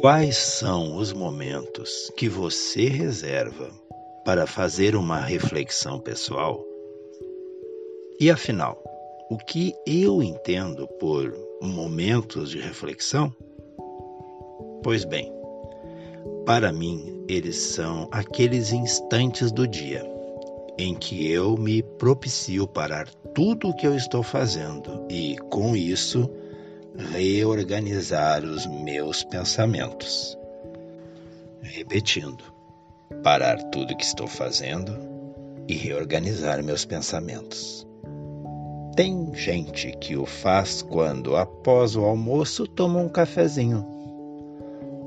Quais são os momentos que você reserva para fazer uma reflexão pessoal? E afinal, o que eu entendo por momentos de reflexão? Pois bem, para mim, eles são aqueles instantes do dia em que eu me propicio parar tudo o que eu estou fazendo e, com isso, reorganizar os meus pensamentos. Repetindo, parar tudo que estou fazendo e reorganizar meus pensamentos. Tem gente que o faz quando, após o almoço, toma um cafezinho.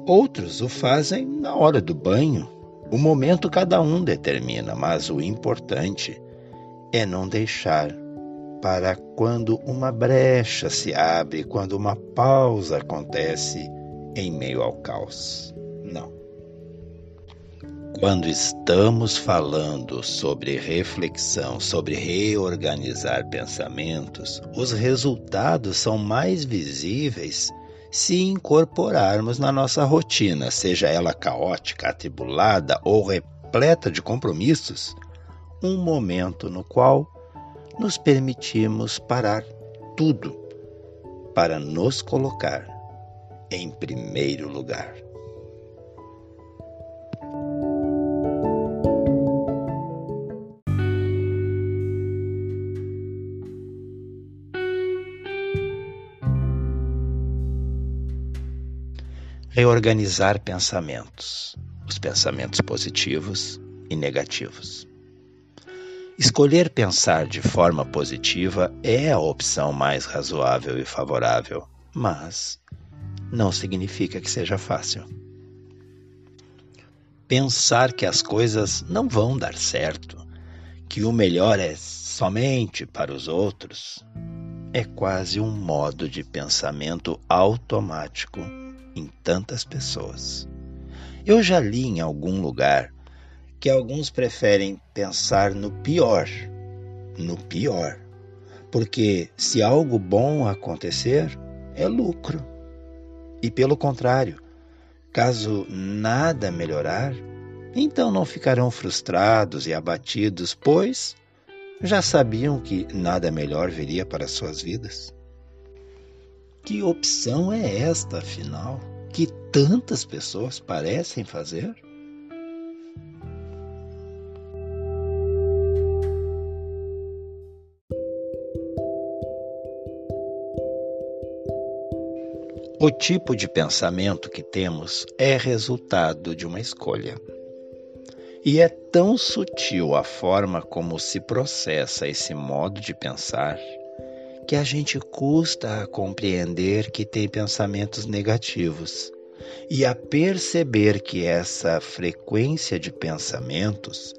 Outros o fazem na hora do banho. O momento cada um determina, mas o importante é não deixar para quando uma brecha se abre, quando uma pausa acontece em meio ao caos. Não. Quando estamos falando sobre reflexão, sobre reorganizar pensamentos, os resultados são mais visíveis se incorporarmos na nossa rotina, seja ela caótica, atribulada ou repleta de compromissos, um momento no qual nos permitimos parar tudo para nos colocar em primeiro lugar. Reorganizar pensamentos, os pensamentos positivos e negativos. Escolher pensar de forma positiva é a opção mais razoável e favorável, mas não significa que seja fácil. Pensar que as coisas não vão dar certo, que o melhor é somente para os outros, é quase um modo de pensamento automático em tantas pessoas. Eu já li em algum lugar que alguns preferem pensar no pior, no pior. Porque se algo bom acontecer, é lucro. E pelo contrário, caso nada melhorar, então não ficarão frustrados e abatidos, pois já sabiam que nada melhor viria para suas vidas. Que opção é esta, afinal, que tantas pessoas parecem fazer? O tipo de pensamento que temos é resultado de uma escolha. E é tão sutil a forma como se processa esse modo de pensar que a gente custa a compreender que tem pensamentos negativos e a perceber que essa frequência de pensamentos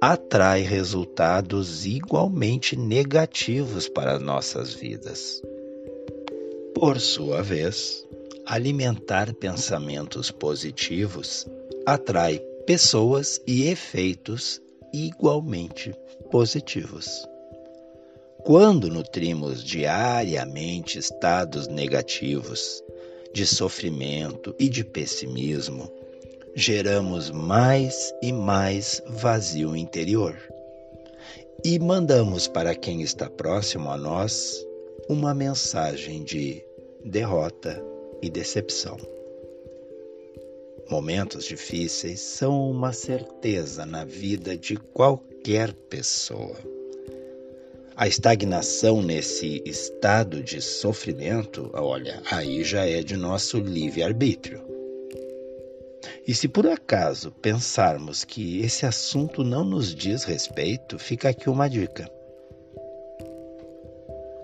atrai resultados igualmente negativos para nossas vidas. Por sua vez, alimentar pensamentos positivos atrai pessoas e efeitos igualmente positivos. Quando nutrimos diariamente estados negativos, de sofrimento e de pessimismo, geramos mais e mais vazio interior. E mandamos para quem está próximo a nós uma mensagem de derrota e decepção. Momentos difíceis são uma certeza na vida de qualquer pessoa. A estagnação nesse estado de sofrimento, olha, aí já é de nosso livre-arbítrio. E se por acaso pensarmos que esse assunto não nos diz respeito, fica aqui uma dica.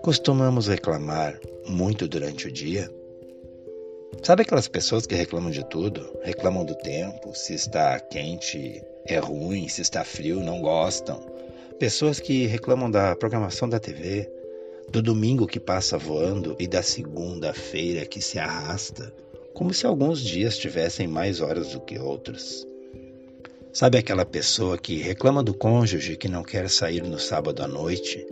Costumamos reclamar muito durante o dia? Sabe aquelas pessoas que reclamam de tudo? Reclamam do tempo, se está quente é ruim, se está frio não gostam. Pessoas que reclamam da programação da TV, do domingo que passa voando e da segunda-feira que se arrasta, como se alguns dias tivessem mais horas do que outros. Sabe aquela pessoa que reclama do cônjuge que não quer sair no sábado à noite?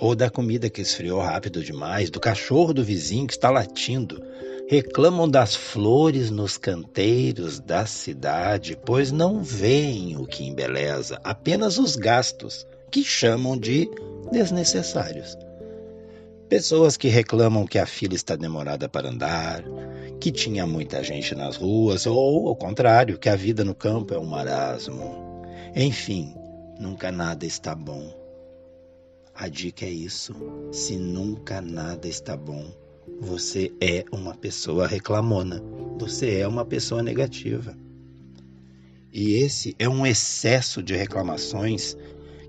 Ou da comida que esfriou rápido demais, do cachorro do vizinho que está latindo. Reclamam das flores nos canteiros da cidade, pois não veem o que embeleza, apenas os gastos, que chamam de desnecessários. Pessoas que reclamam que a fila está demorada para andar, que tinha muita gente nas ruas, ou ao contrário, que a vida no campo é um marasmo. Enfim, nunca nada está bom. A dica é isso: se nunca nada está bom, você é uma pessoa reclamona, você é uma pessoa negativa. E esse é um excesso de reclamações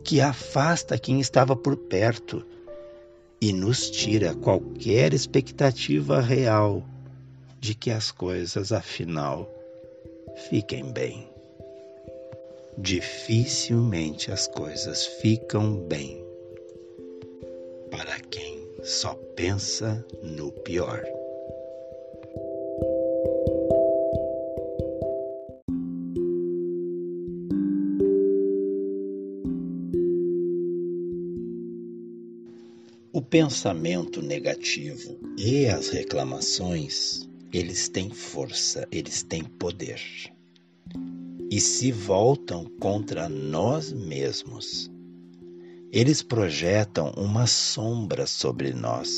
que afasta quem estava por perto e nos tira qualquer expectativa real de que as coisas, afinal, fiquem bem. Dificilmente as coisas ficam bem para quem só pensa no pior. O pensamento negativo e as reclamações, eles têm força, eles têm poder. E se voltam contra nós mesmos eles projetam uma sombra sobre nós,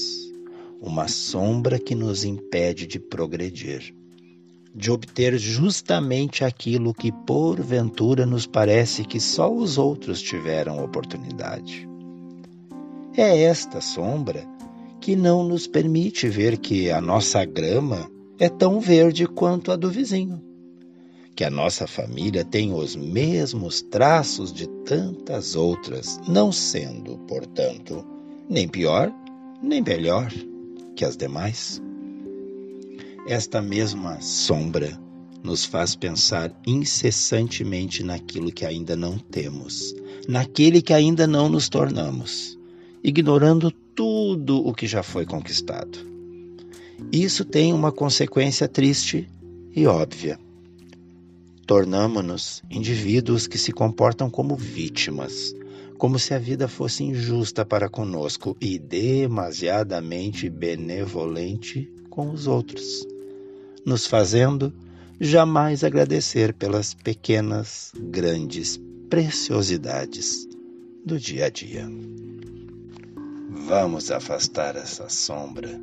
uma sombra que nos impede de progredir, de obter justamente aquilo que porventura nos parece que só os outros tiveram oportunidade. É esta sombra que não nos permite ver que a nossa grama é tão verde quanto a do vizinho que a nossa família tem os mesmos traços de tantas outras, não sendo, portanto, nem pior nem melhor que as demais. Esta mesma sombra nos faz pensar incessantemente naquilo que ainda não temos, naquele que ainda não nos tornamos, ignorando tudo o que já foi conquistado. Isso tem uma consequência triste e óbvia Tornamo-nos indivíduos que se comportam como vítimas, como se a vida fosse injusta para conosco e demasiadamente benevolente com os outros, nos fazendo jamais agradecer pelas pequenas, grandes preciosidades do dia a dia. Vamos afastar essa sombra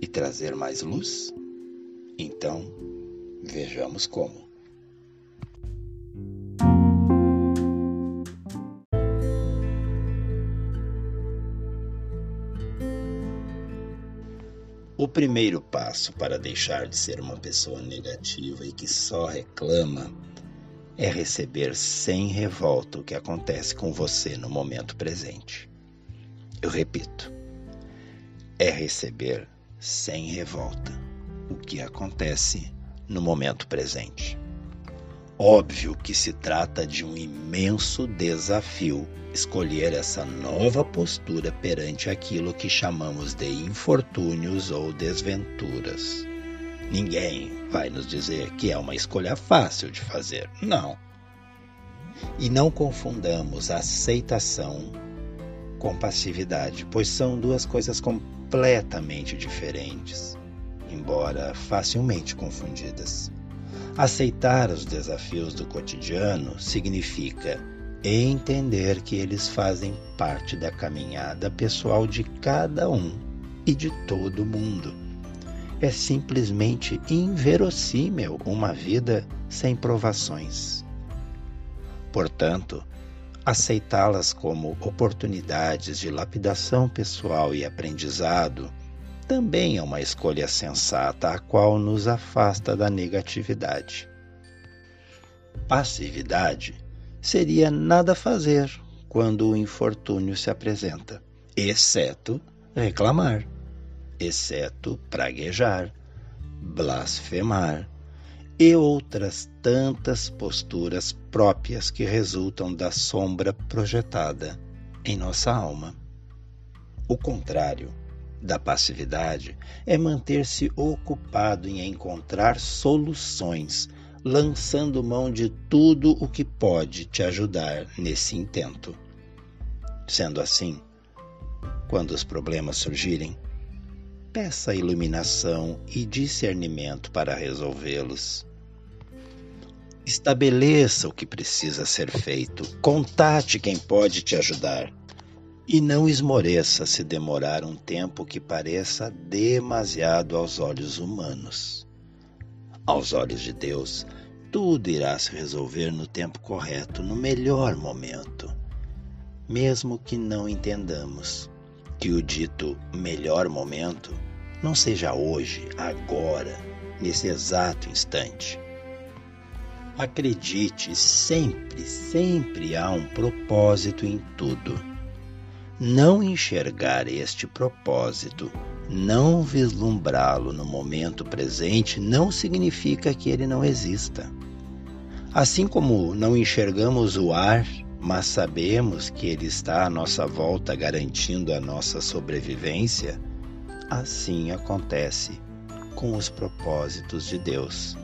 e trazer mais luz? Então, vejamos como. O primeiro passo para deixar de ser uma pessoa negativa e que só reclama é receber sem revolta o que acontece com você no momento presente. Eu repito, é receber sem revolta o que acontece no momento presente. Óbvio que se trata de um imenso desafio escolher essa nova postura perante aquilo que chamamos de infortúnios ou desventuras. Ninguém vai nos dizer que é uma escolha fácil de fazer. Não. E não confundamos aceitação com passividade, pois são duas coisas completamente diferentes, embora facilmente confundidas. Aceitar os desafios do cotidiano significa entender que eles fazem parte da caminhada pessoal de cada um e de todo mundo. É simplesmente inverossímil uma vida sem provações. Portanto, aceitá-las como oportunidades de lapidação pessoal e aprendizado também é uma escolha sensata, a qual nos afasta da negatividade. Passividade seria nada fazer quando o infortúnio se apresenta, exceto reclamar, exceto praguejar, blasfemar e outras tantas posturas próprias que resultam da sombra projetada em nossa alma. O contrário da passividade é manter-se ocupado em encontrar soluções, lançando mão de tudo o que pode te ajudar nesse intento. Sendo assim, quando os problemas surgirem, peça iluminação e discernimento para resolvê-los. Estabeleça o que precisa ser feito, contate quem pode te ajudar. E não esmoreça se demorar um tempo que pareça demasiado aos olhos humanos. Aos olhos de Deus, tudo irá se resolver no tempo correto, no melhor momento. Mesmo que não entendamos que o dito melhor momento não seja hoje, agora, nesse exato instante. Acredite, sempre, sempre há um propósito em tudo. Não enxergar este propósito, não vislumbrá-lo no momento presente, não significa que ele não exista. Assim como não enxergamos o ar, mas sabemos que ele está à nossa volta garantindo a nossa sobrevivência, Assim acontece com os propósitos de Deus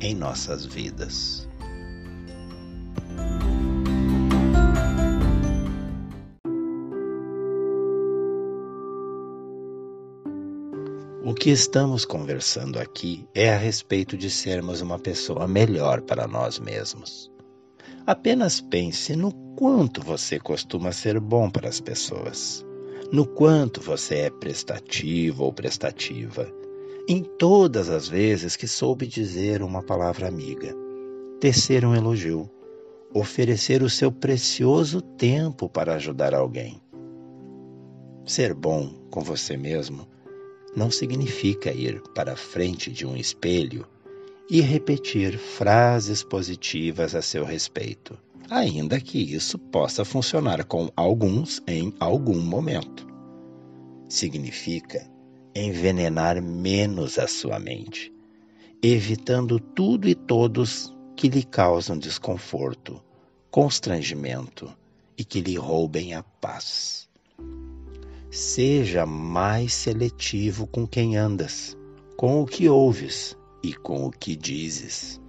em nossas vidas. O que estamos conversando aqui é a respeito de sermos uma pessoa melhor para nós mesmos. Apenas pense no quanto você costuma ser bom para as pessoas no quanto você é prestativo ou prestativa, em todas as vezes que soube dizer uma palavra amiga, tecer um elogio, oferecer o seu precioso tempo para ajudar alguém. Ser bom com você mesmo não significa ir para frente de um espelho e repetir frases positivas a seu respeito ainda que isso possa funcionar com alguns em algum momento. Significa envenenar menos a sua mente, evitando tudo e todos que lhe causam desconforto, constrangimento e que lhe roubem a paz. Seja mais seletivo com quem andas, com o que ouves e com o que dizes.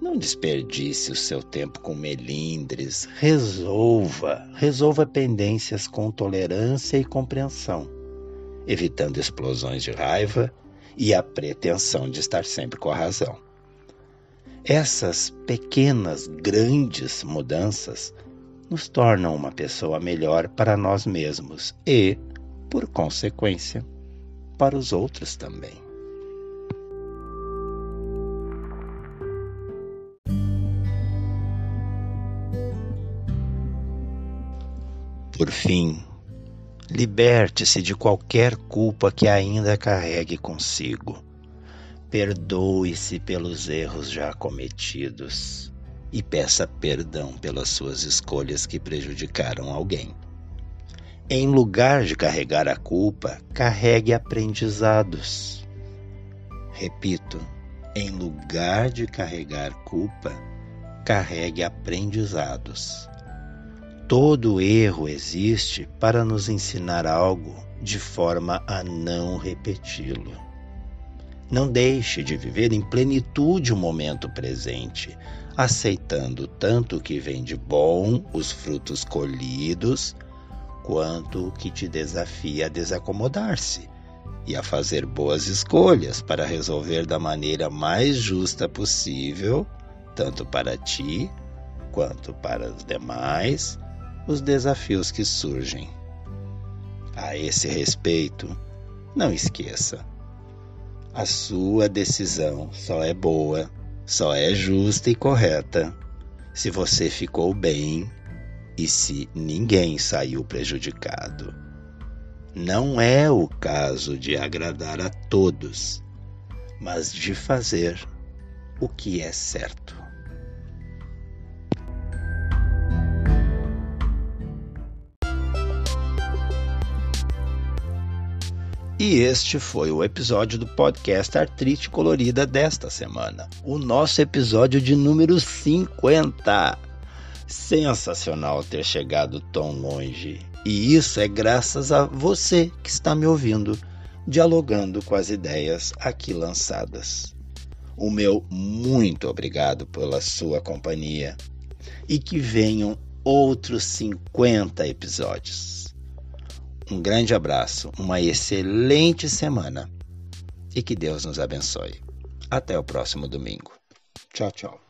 Não desperdice o seu tempo com melindres. Resolva, resolva pendências com tolerância e compreensão, evitando explosões de raiva e a pretensão de estar sempre com a razão. Essas pequenas, grandes mudanças nos tornam uma pessoa melhor para nós mesmos e, por consequência, para os outros também. Por fim, liberte-se de qualquer culpa que ainda carregue consigo. Perdoe-se pelos erros já cometidos e peça perdão pelas suas escolhas que prejudicaram alguém. Em lugar de carregar a culpa, carregue aprendizados. Repito, em lugar de carregar culpa, carregue aprendizados. Todo erro existe para nos ensinar algo de forma a não repeti-lo. Não deixe de viver em plenitude o momento presente, aceitando tanto o que vem de bom, os frutos colhidos, quanto o que te desafia a desacomodar-se e a fazer boas escolhas para resolver da maneira mais justa possível, tanto para ti quanto para os demais os desafios que surgem. A esse respeito, não esqueça: a sua decisão só é boa, só é justa e correta se você ficou bem e se ninguém saiu prejudicado. Não é o caso de agradar a todos, mas de fazer o que é certo. E este foi o episódio do podcast Artrite Colorida desta semana. O nosso episódio de número 50. Sensacional ter chegado tão longe. E isso é graças a você que está me ouvindo, dialogando com as ideias aqui lançadas. O meu muito obrigado pela sua companhia e que venham outros 50 episódios. Um grande abraço, uma excelente semana e que Deus nos abençoe. Até o próximo domingo. Tchau, tchau.